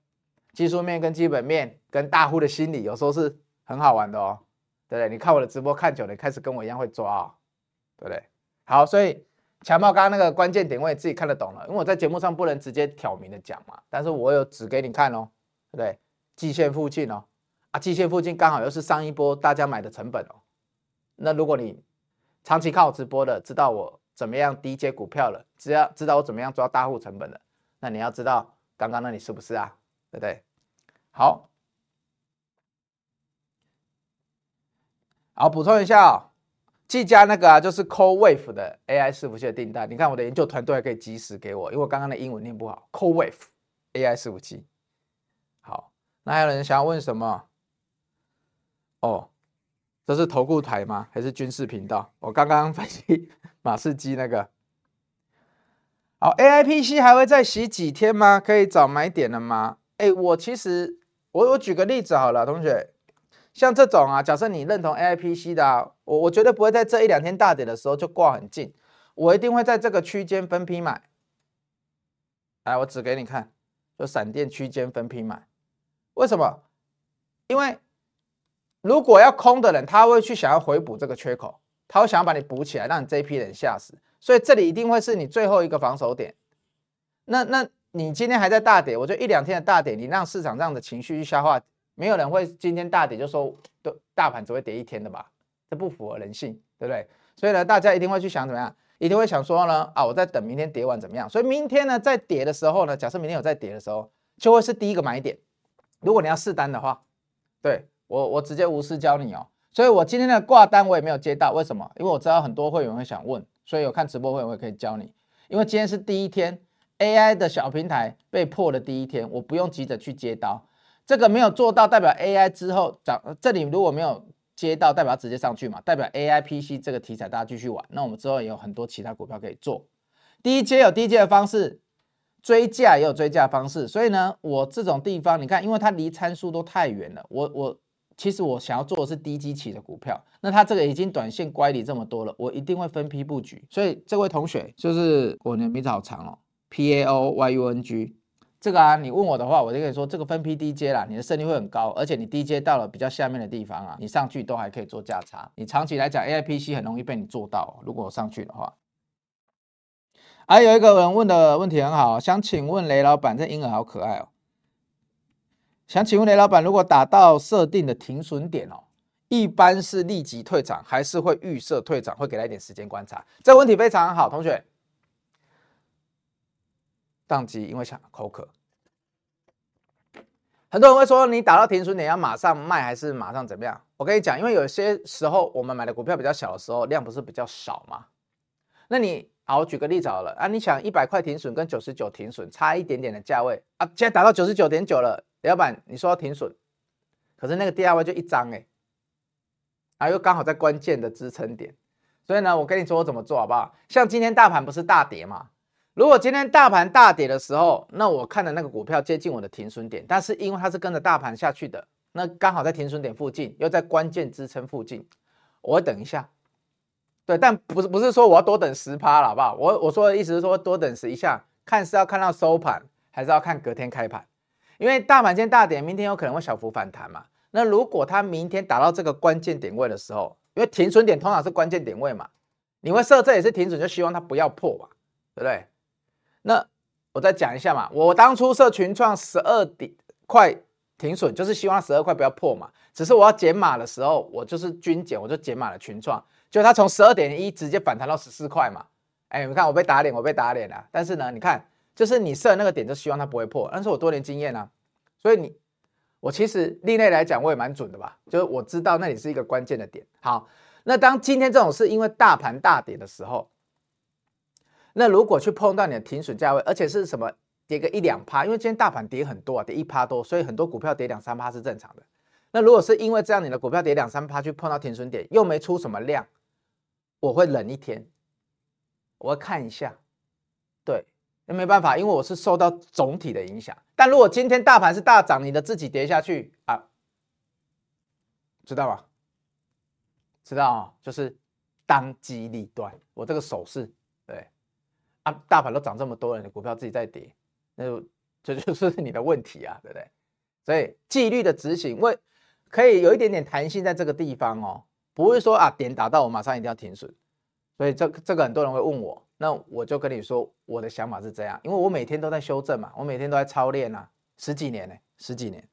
技术面跟基本面跟大户的心理有时候是很好玩的哦。对不对？你看我的直播看久了，你开始跟我一样会抓、哦，对不对？好，所以强暴刚刚那个关键点位自己看得懂了，因为我在节目上不能直接挑明的讲嘛，但是我有指给你看哦，对不对？季线附近哦，啊，季线附近刚好又是上一波大家买的成本哦。那如果你长期看我直播的，知道我怎么样低接股票了，只要知道我怎么样抓大户成本的，那你要知道刚刚那里是不是啊？对不对？好。好，补充一下哦，技嘉那个啊，就是 CoreWeave 的 AI 伺服器的订单。你看我的研究团队可以及时给我，因为我刚刚的英文念不好。CoreWeave AI 伺服器。好，那还有人想要问什么？哦，这是投顾台吗？还是军事频道？我刚刚分析马士基那个。好，AIPC 还会再洗几天吗？可以找买点了吗？哎，我其实我我举个例子好了，同学。像这种啊，假设你认同 AIPC 的啊，我我绝对不会在这一两天大跌的时候就挂很近，我一定会在这个区间分批买。来，我指给你看，就闪电区间分批买。为什么？因为如果要空的人，他会去想要回补这个缺口，他会想要把你补起来，让你这一批人吓死。所以这里一定会是你最后一个防守点。那那你今天还在大跌，我觉得一两天的大跌，你让市场这样的情绪去消化。没有人会今天大跌就说，都大盘只会跌一天的吧？这不符合人性，对不对？所以呢，大家一定会去想怎么样，一定会想说呢，啊，我在等明天跌完怎么样？所以明天呢，在跌的时候呢，假设明天有在跌的时候，就会是第一个买点。如果你要试单的话，对，我我直接无私教你哦。所以我今天的挂单我也没有接到，为什么？因为我知道很多会员会想问，所以有看直播会员我也可以教你。因为今天是第一天，AI 的小平台被破的第一天，我不用急着去接刀。这个没有做到，代表 AI 之后涨，这里如果没有接到，代表直接上去嘛，代表 AI PC 这个题材大家继续玩。那我们之后也有很多其他股票可以做，低阶有低阶的方式，追价也有追价方式。所以呢，我这种地方你看，因为它离参数都太远了，我我其实我想要做的是低基期的股票。那它这个已经短线乖离这么多了，我一定会分批布局。所以这位同学就是我的名字好长哦，P A O Y U N G。这个啊，你问我的话，我就跟你说，这个分批低接啦，你的胜率会很高，而且你低接到了比较下面的地方啊，你上去都还可以做价差。你长期来讲，AIPC 很容易被你做到，如果我上去的话。还有一个人问的问题很好，想请问雷老板，这婴儿好可爱哦。想请问雷老板，如果打到设定的停损点哦，一般是立即退场，还是会预设退场，会给他一点时间观察？这个问题非常好，同学。当机，因为想口渴。很多人会说，你打到停损点要马上卖还是马上怎么样？我跟你讲，因为有些时候我们买的股票比较小的时候，量不是比较少吗？那你好，我举个例子好了啊，你想一百块停损跟九十九停损差一点点的价位啊，现在打到九十九点九了，老板你说要停损，可是那个 DIY 就一张哎、啊又刚好在关键的支撑点，所以呢，我跟你说我怎么做好不好？像今天大盘不是大跌吗？如果今天大盘大跌的时候，那我看的那个股票接近我的停损点，但是因为它是跟着大盘下去的，那刚好在停损点附近，又在关键支撑附近，我等一下。对，但不是不是说我要多等十趴了，好不好？我我说的意思是说多等十一下，看是要看到收盘，还是要看隔天开盘？因为大盘今天大跌，明天有可能会小幅反弹嘛。那如果它明天达到这个关键点位的时候，因为停损点通常是关键点位嘛，你会设这也是停损，就希望它不要破嘛，对不对？那我再讲一下嘛，我当初设群创十二点块停损，就是希望十二块不要破嘛。只是我要减码的时候，我就是均减，我就减码了群创。就它从十二点一直接反弹到十四块嘛。哎，你看我被打脸，我被打脸了。但是呢，你看，就是你设那个点，就希望它不会破。但是我多年经验啊，所以你我其实另类来讲，我也蛮准的吧？就是我知道那里是一个关键的点。好，那当今天这种是因为大盘大跌的时候，那如果去碰到你的停损价位，而且是什么跌个一两趴，因为今天大盘跌很多啊，跌一趴多，所以很多股票跌两三趴是正常的。那如果是因为这样，你的股票跌两三趴去碰到停损点，又没出什么量，我会忍一天，我会看一下，那没办法，因为我是受到总体的影响。但如果今天大盘是大涨，你的自己跌下去啊，知道吗？知道啊，就是当机立断。我这个手势，对啊，大盘都涨这么多了，你股票自己在跌，那就这就是你的问题啊，对不对？所以纪律的执行为。可以有一点点弹性在这个地方哦，不会说啊点打到我马上一定要停损，所以这这个很多人会问我，那我就跟你说我的想法是这样，因为我每天都在修正嘛，我每天都在操练啊，十几年呢，十几年，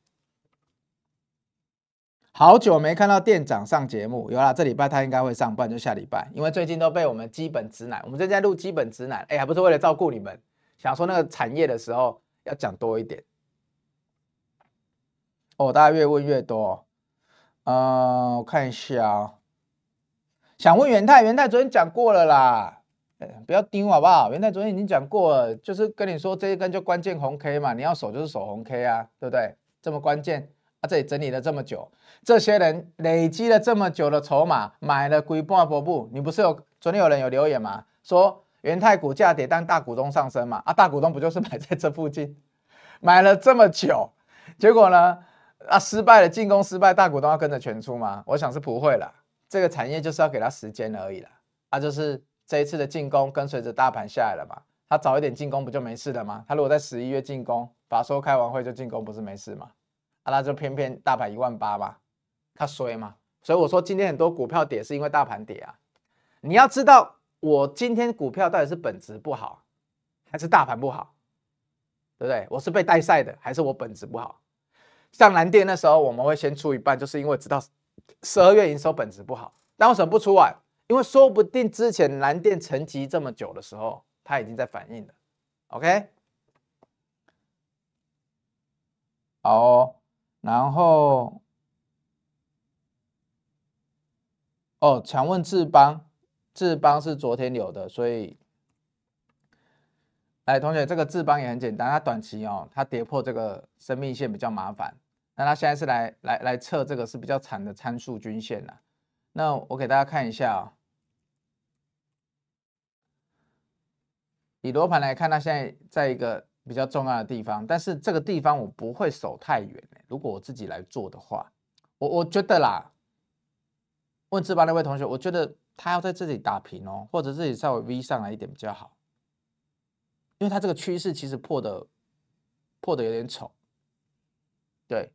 好久没看到店长上节目，有啦，这礼拜他应该会上，班就下礼拜，因为最近都被我们基本指南，我们正在录基本指南，哎，还不是为了照顾你们，想说那个产业的时候要讲多一点，哦，大家越问越多。呃，我看一下啊，想问元泰，元泰昨天讲过了啦，不要盯好不好？元泰昨天已经讲过了，就是跟你说这一根就关键红 K 嘛，你要守就是守红 K 啊，对不对？这么关键啊，这里整理了这么久，这些人累积了这么久的筹码，买了龟半波布，你不是有昨天有人有留言吗？说元泰股价跌，但大股东上升嘛，啊，大股东不就是买在这附近，买了这么久，结果呢？啊，失败了，进攻失败，大股东要跟着全出吗？我想是不会了。这个产业就是要给他时间而已了。啊，就是这一次的进攻跟随着大盘下来了嘛。他早一点进攻不就没事了吗？他如果在十一月进攻，法说开完会就进攻，不是没事吗？啊，那就偏偏大盘一万八嘛，他衰嘛。所以我说今天很多股票跌是因为大盘跌啊。你要知道，我今天股票到底是本质不好，还是大盘不好，对不对？我是被带赛的，还是我本质不好？像蓝电那时候，我们会先出一半，就是因为知道十二月营收本质不好。但为什么不出完？因为说不定之前蓝电沉寂这么久的时候，它已经在反应了。OK，好哦，然后哦，强问智邦，智邦是昨天有的，所以，来同学，这个智邦也很简单，它短期哦，它跌破这个生命线比较麻烦。那它现在是来来来测这个是比较长的参数均线了。那我给大家看一下啊，以罗盘来看，它现在在一个比较重要的地方，但是这个地方我不会守太远。如果我自己来做的话，我我觉得啦，问智邦那位同学，我觉得他要在这里打平哦，或者这里稍微 V 上来一点比较好，因为它这个趋势其实破的破的有点丑，对。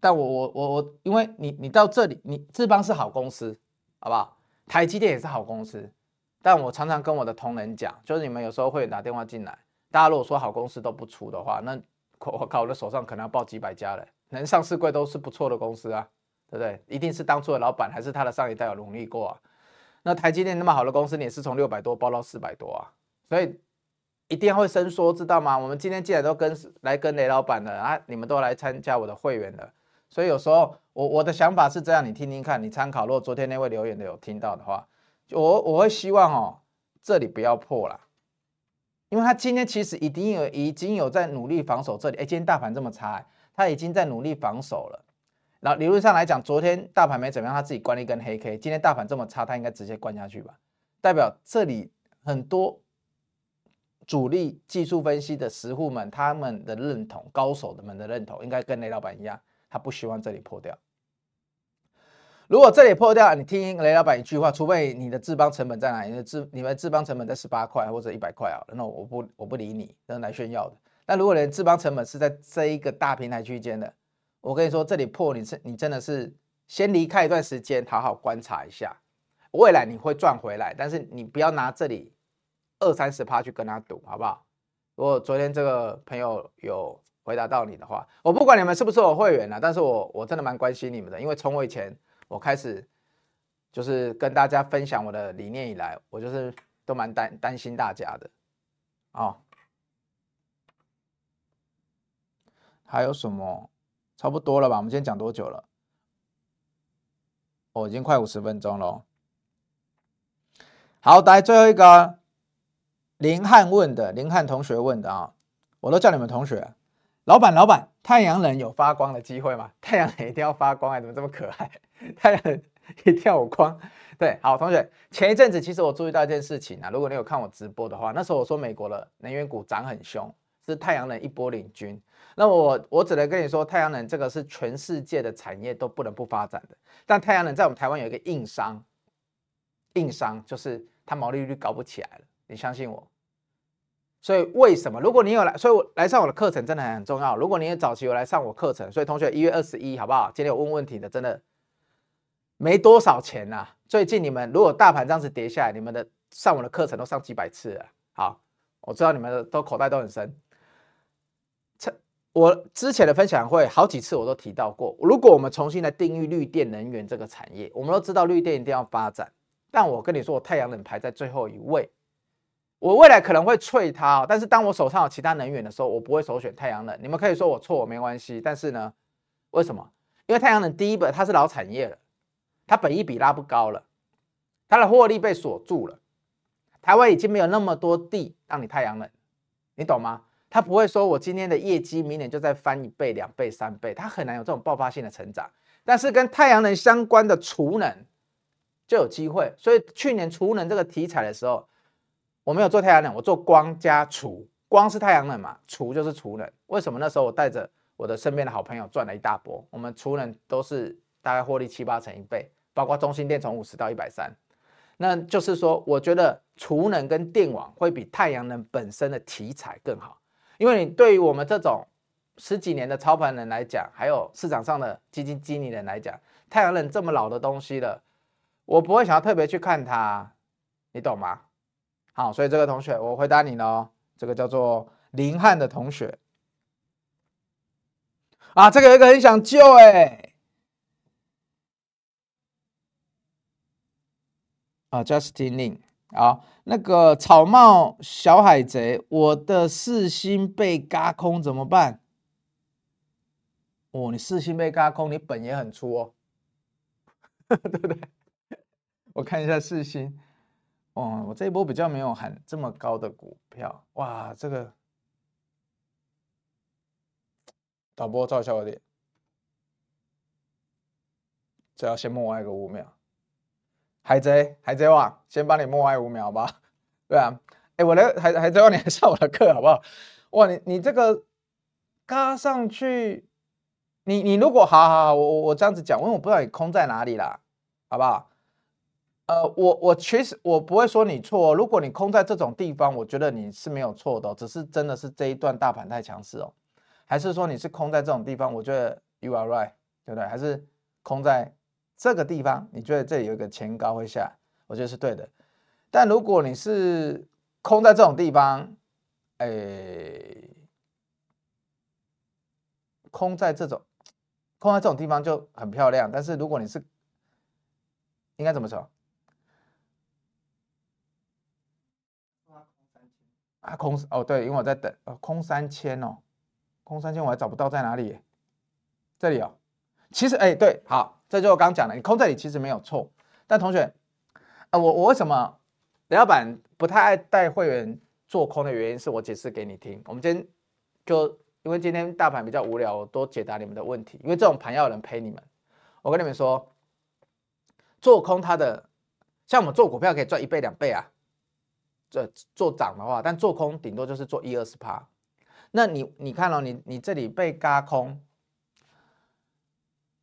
但我我我我，因为你你到这里，你智邦是好公司，好不好？台积电也是好公司，但我常常跟我的同仁讲，就是你们有时候会打电话进来，大家如果说好公司都不出的话，那我靠，我的手上可能要报几百家了，能上市柜都是不错的公司啊，对不对？一定是当初的老板还是他的上一代有努力过啊。那台积电那么好的公司，你是从六百多报到四百多啊，所以一定会伸缩，知道吗？我们今天既然都跟来跟雷老板了啊，你们都来参加我的会员了。所以有时候我我的想法是这样，你听听看，你参考。如果昨天那位留言的有听到的话，我我会希望哦，这里不要破了，因为他今天其实已经有已经有在努力防守这里。哎，今天大盘这么差，他已经在努力防守了。然后理论上来讲，昨天大盘没怎么样，他自己关了一根黑 K。今天大盘这么差，他应该直接关下去吧？代表这里很多主力技术分析的实户们，他们的认同，高手们的认同，应该跟雷老板一样。他不希望这里破掉。如果这里破掉，你听雷老板一句话，除非你的智邦成本在哪里？你的智你们智邦成本在十八块或者一百块啊，那我不我不理你，这是来炫耀的。但如果连智邦成本是在这一个大平台区间的，我跟你说，这里破你是你真的是先离开一段时间，好好观察一下，未来你会赚回来。但是你不要拿这里二三十趴去跟他赌，好不好？如果昨天这个朋友有。回答到你的话，我不管你们是不是我会员了，但是我我真的蛮关心你们的，因为从我以前我开始就是跟大家分享我的理念以来，我就是都蛮担担心大家的。哦，还有什么？差不多了吧？我们今天讲多久了？哦，已经快五十分钟了。好，来最后一个，林汉问的，林汉同学问的啊，我都叫你们同学。老板，老板，太阳能有发光的机会吗？太阳能一定要发光，怎么这么可爱？太阳能一定要有光。对，好，同学，前一阵子其实我注意到一件事情啊，如果你有看我直播的话，那时候我说美国的能源股涨很凶，是太阳能一波领军。那我我只能跟你说，太阳能这个是全世界的产业都不能不发展的。但太阳能在我们台湾有一个硬伤，硬伤就是它毛利率搞不起来了。你相信我。所以为什么？如果你有来，所以我来上我的课程真的很重要。如果你也早期有来上我课程，所以同学一月二十一好不好？今天有问问题的，真的没多少钱呐、最近你们如果大盘这样子跌下来，你们的上我的课程都上几百次了。好，我知道你们的都口袋都很深。这我之前的分享会好几次我都提到过，如果我们重新来定义绿电能源这个产业，我们都知道绿电一定要发展，但我跟你说，我太阳能排在最后一位，我未来可能会脆它，但是当我手上有其他能源的时候，我不会首选太阳能。你们可以说我错，我没关系，但是呢，为什么？因为太阳能第一本它是老产业了，它本益比拉不高了，它的获利被锁住了，台湾已经没有那么多地让你太阳能，你懂吗？它不会说，我今天的业绩明年就再翻一倍、两倍、三倍，它很难有这种爆发性的成长。但是跟太阳能相关的储能就有机会。所以去年储能这个题材的时候，我没有做太阳能，我做光加储。光是太阳能嘛，储就是储能。为什么那时候我带着我的身边的好朋友赚了一大波？我们储能都是大概获利七八成一倍，包括中心电从五十到一百三。那就是说，我觉得储能跟电网会比太阳能本身的题材更好。因为你对于我们这种十几年的操盘人来讲，还有市场上的基金经理人来讲，太阳能这么老的东西了，我不会想要特别去看它，你懂吗？好，所以这个同学我回答你喽，这个叫做林汉的同学啊，这个有一个很想救哎、啊，Justin Lin。好，那个草帽小海贼，我的四星被嘎空怎么办？哦，你四星被嘎空，你本也很粗哦，对不对？我看一下四星，哦，我这一波比较没有喊这么高的股票，哇，这个导播照小一点，这要先默哀个五秒。海贼，海贼王，先帮你默哀五秒吧。对啊，哎，我来海海贼王，你还上我的课好不好？哇，你你这个嘎上去，你你如果好好好，我我我这样子讲，因为我不知道你空在哪里啦，好不好？呃，我我其实我不会说你错，如果你空在这种地方，我觉得你是没有错的，只是真的是这一段大盘太强势哦，还是说你是空在这种地方？我觉得 you are right，对不对？还是空在？这个地方，你觉得这里有一个前高会下，我觉得是对的。但如果你是空在这种地方，哎，空在这种空在这种地方就很漂亮。但是如果你是应该怎么说？啊，空哦，对，因为我在等，空三千哦，空三千我还找不到在哪里，这里哦。其实，哎，对，好。这就我刚讲的，你空这里其实没有错，但同学，呃，我我为什么雷老板不太爱带会员做空的原因，是我解释给你听。我们今天就因为今天大盘比较无聊，我多解答你们的问题。因为这种盘要有人陪你们。我跟你们说，做空它的，像我们做股票可以赚一倍两倍啊，这做涨的话，但做空顶多就是做一二十趴。那你你看哦，你你这里被嘎空。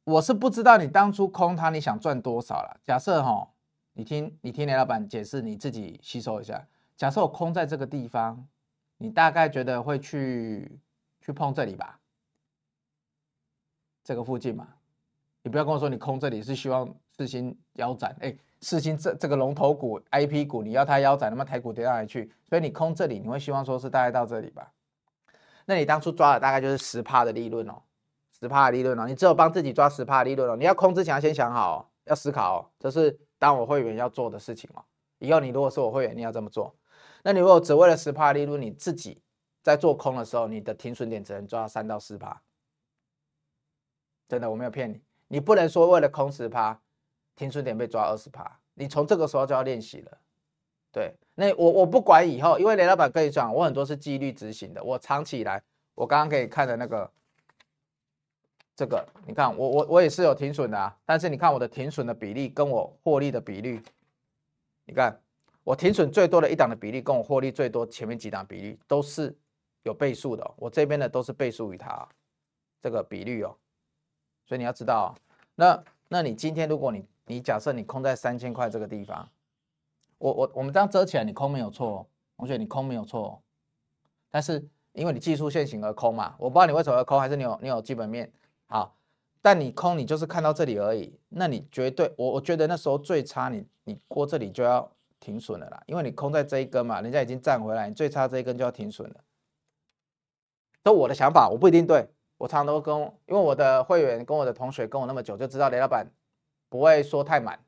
我是不知道你当初空它，你想赚多少了。假设哈，你听你听雷老板解释，你自己吸收一下。假设我空在这个地方，你大概觉得会去去碰这里吧？这个附近嘛，你不要跟我说你空这里是希望四星腰斩。哎，四星这这个龙头股 IP 股，你要它腰斩，那么台股跌到哪里去？所以你空这里，你会希望说是大概到这里吧？那你当初抓的大概就是十趴的利润哦。十趴利润哦，你只有帮自己抓十趴利润哦。你要空之前要先想好，哦要思考哦，这是当我会员要做的事情哦。以后你如果是我会员，你要这么做。那你如果只为了十趴利润，你自己在做空的时候，你的停损点只能抓三到四趴。真的，我没有骗你，你不能说为了空十趴，停损点被抓二十趴。你从这个时候就要练习了。对，那我我不管以后，因为雷老板跟你讲，我很多是纪律执行的。我长期以来，我刚刚给你看的那个，这个你看，我我我也是有停损的啊。但是你看我的停损的比例跟我获利的比率，你看我停损最多的一档的比例，跟我获利最多前面几档比例都是有倍数的。我这边的都是倍数于它这个比率哦。所以你要知道，那那你今天如果你你假设你空在三千块这个地方。我我我们这样遮起来，你空没有错，同学，你空没有错，但是因为你技术线型而空嘛，我不知道你为什么要空，还是你有你有基本面好，但你空你就是看到这里而已，那你绝对我我觉得那时候最差你你过这里就要停损了啦，因为你空在这一根嘛，人家已经站回来，你最差这一根就要停损了。都我的想法，我不一定对，我常常都跟，因为我的会员跟我的同学跟我那么久，就知道雷老板不会说太满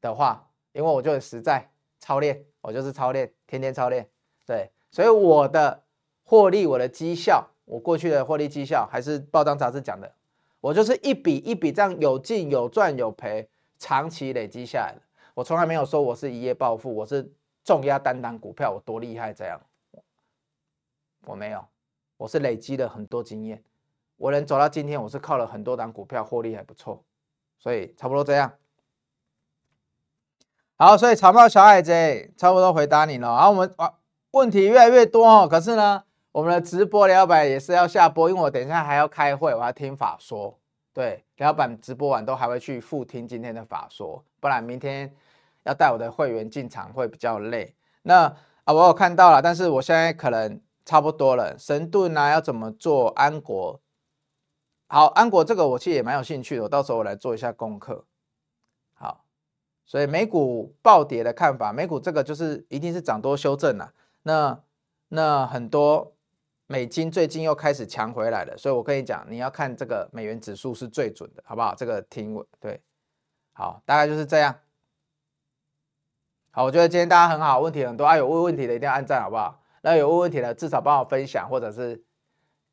的话，因为我就很实在。操练，我就是操练，天天操练，对，所以我的获利，我的绩效，我过去的获利绩效还是报章杂志讲的，我就是一笔一笔这样有进有赚有赔，长期累积下来的。我从来没有说我是一夜暴富，我是重压单档股票，我多厉害这样，我没有，我是累积了很多经验，我能走到今天，我是靠了很多档股票获利还不错，所以差不多这样。好，所以草帽小矮子差不多回答你了。然后我们啊，问题越来越多哦。可是呢，我们的直播聊板也是要下播，因为我等一下还要开会，我要听法说。对，聊板直播完都还会去复听今天的法说，不然明天要带我的会员进场会比较累。那啊，我有看到了，但是我现在可能差不多了。神盾啊，要怎么做？安国，好，安国这个我其实也蛮有兴趣的，我到时候我来做一下功课。好所以美股暴跌的看法，美股这个就是一定是涨多修正了。那那很多美金最近又开始强回来了，所以我跟你讲，你要看这个美元指数是最准的，好不好？这个听稳对，好，大概就是这样。好，我觉得今天大家很好，问题很多啊，有问问题的一定要按赞，好不好？那有问问题的至少帮我分享，或者是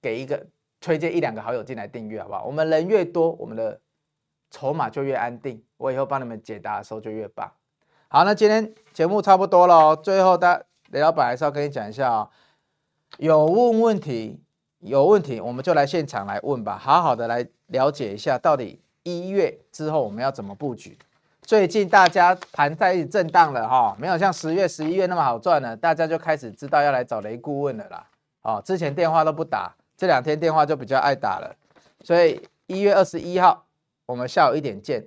给一个推荐一两个好友进来订阅，好不好？我们人越多，我们的。筹码就越安定，我以后帮你们解答的时候就越棒。好，那今天节目差不多了。最后，大雷老板还是要跟你讲一下哦。有问问题，有问题，我们就来现场来问吧，好好的来了解一下，到底一月之后我们要怎么布局。最近大家盘在一起震荡了哈，没有像十月、十一月那么好赚了，大家就开始知道要来找雷顾问了啦。哦，之前电话都不打，这两天电话就比较爱打了。所以一月二十一号。我们下午一点见，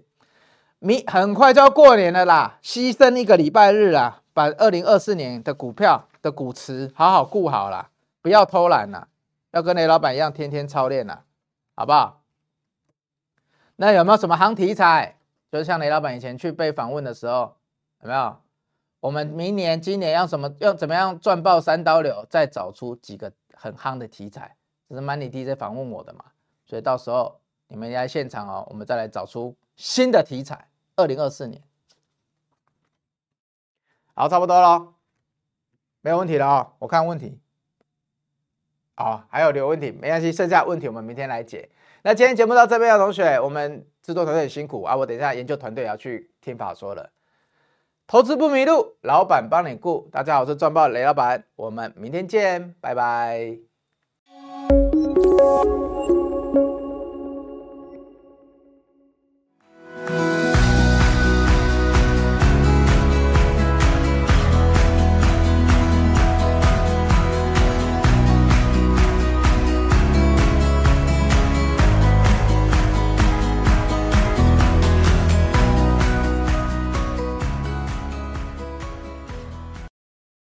明很快就要过年了啦，牺牲一个礼拜日啦，把二零二四年的股票的股池好好顾好啦，不要偷懒啦，要跟雷老板一样天天操练啦，好不好？那有没有什么夯题材？就是像雷老板以前去被访问的时候，有没有？我们明年、今年要什么？要怎么样赚爆三刀流？再找出几个很夯的题材，这是 Money DJ 访问我的嘛？所以到时候。你们来现场哦，我们再来找出新的题材。二零二四年，好，差不多了，没有问题了哦。我看问题，好，还有留问题，没关系，剩下问题我们明天来解。那今天节目到这边了，同学，我们制作团队很辛苦啊，我等一下研究团队也要去听法说了。投资不迷路，老板帮你顾。大家好，我是赚爆雷老板，我们明天见，拜拜。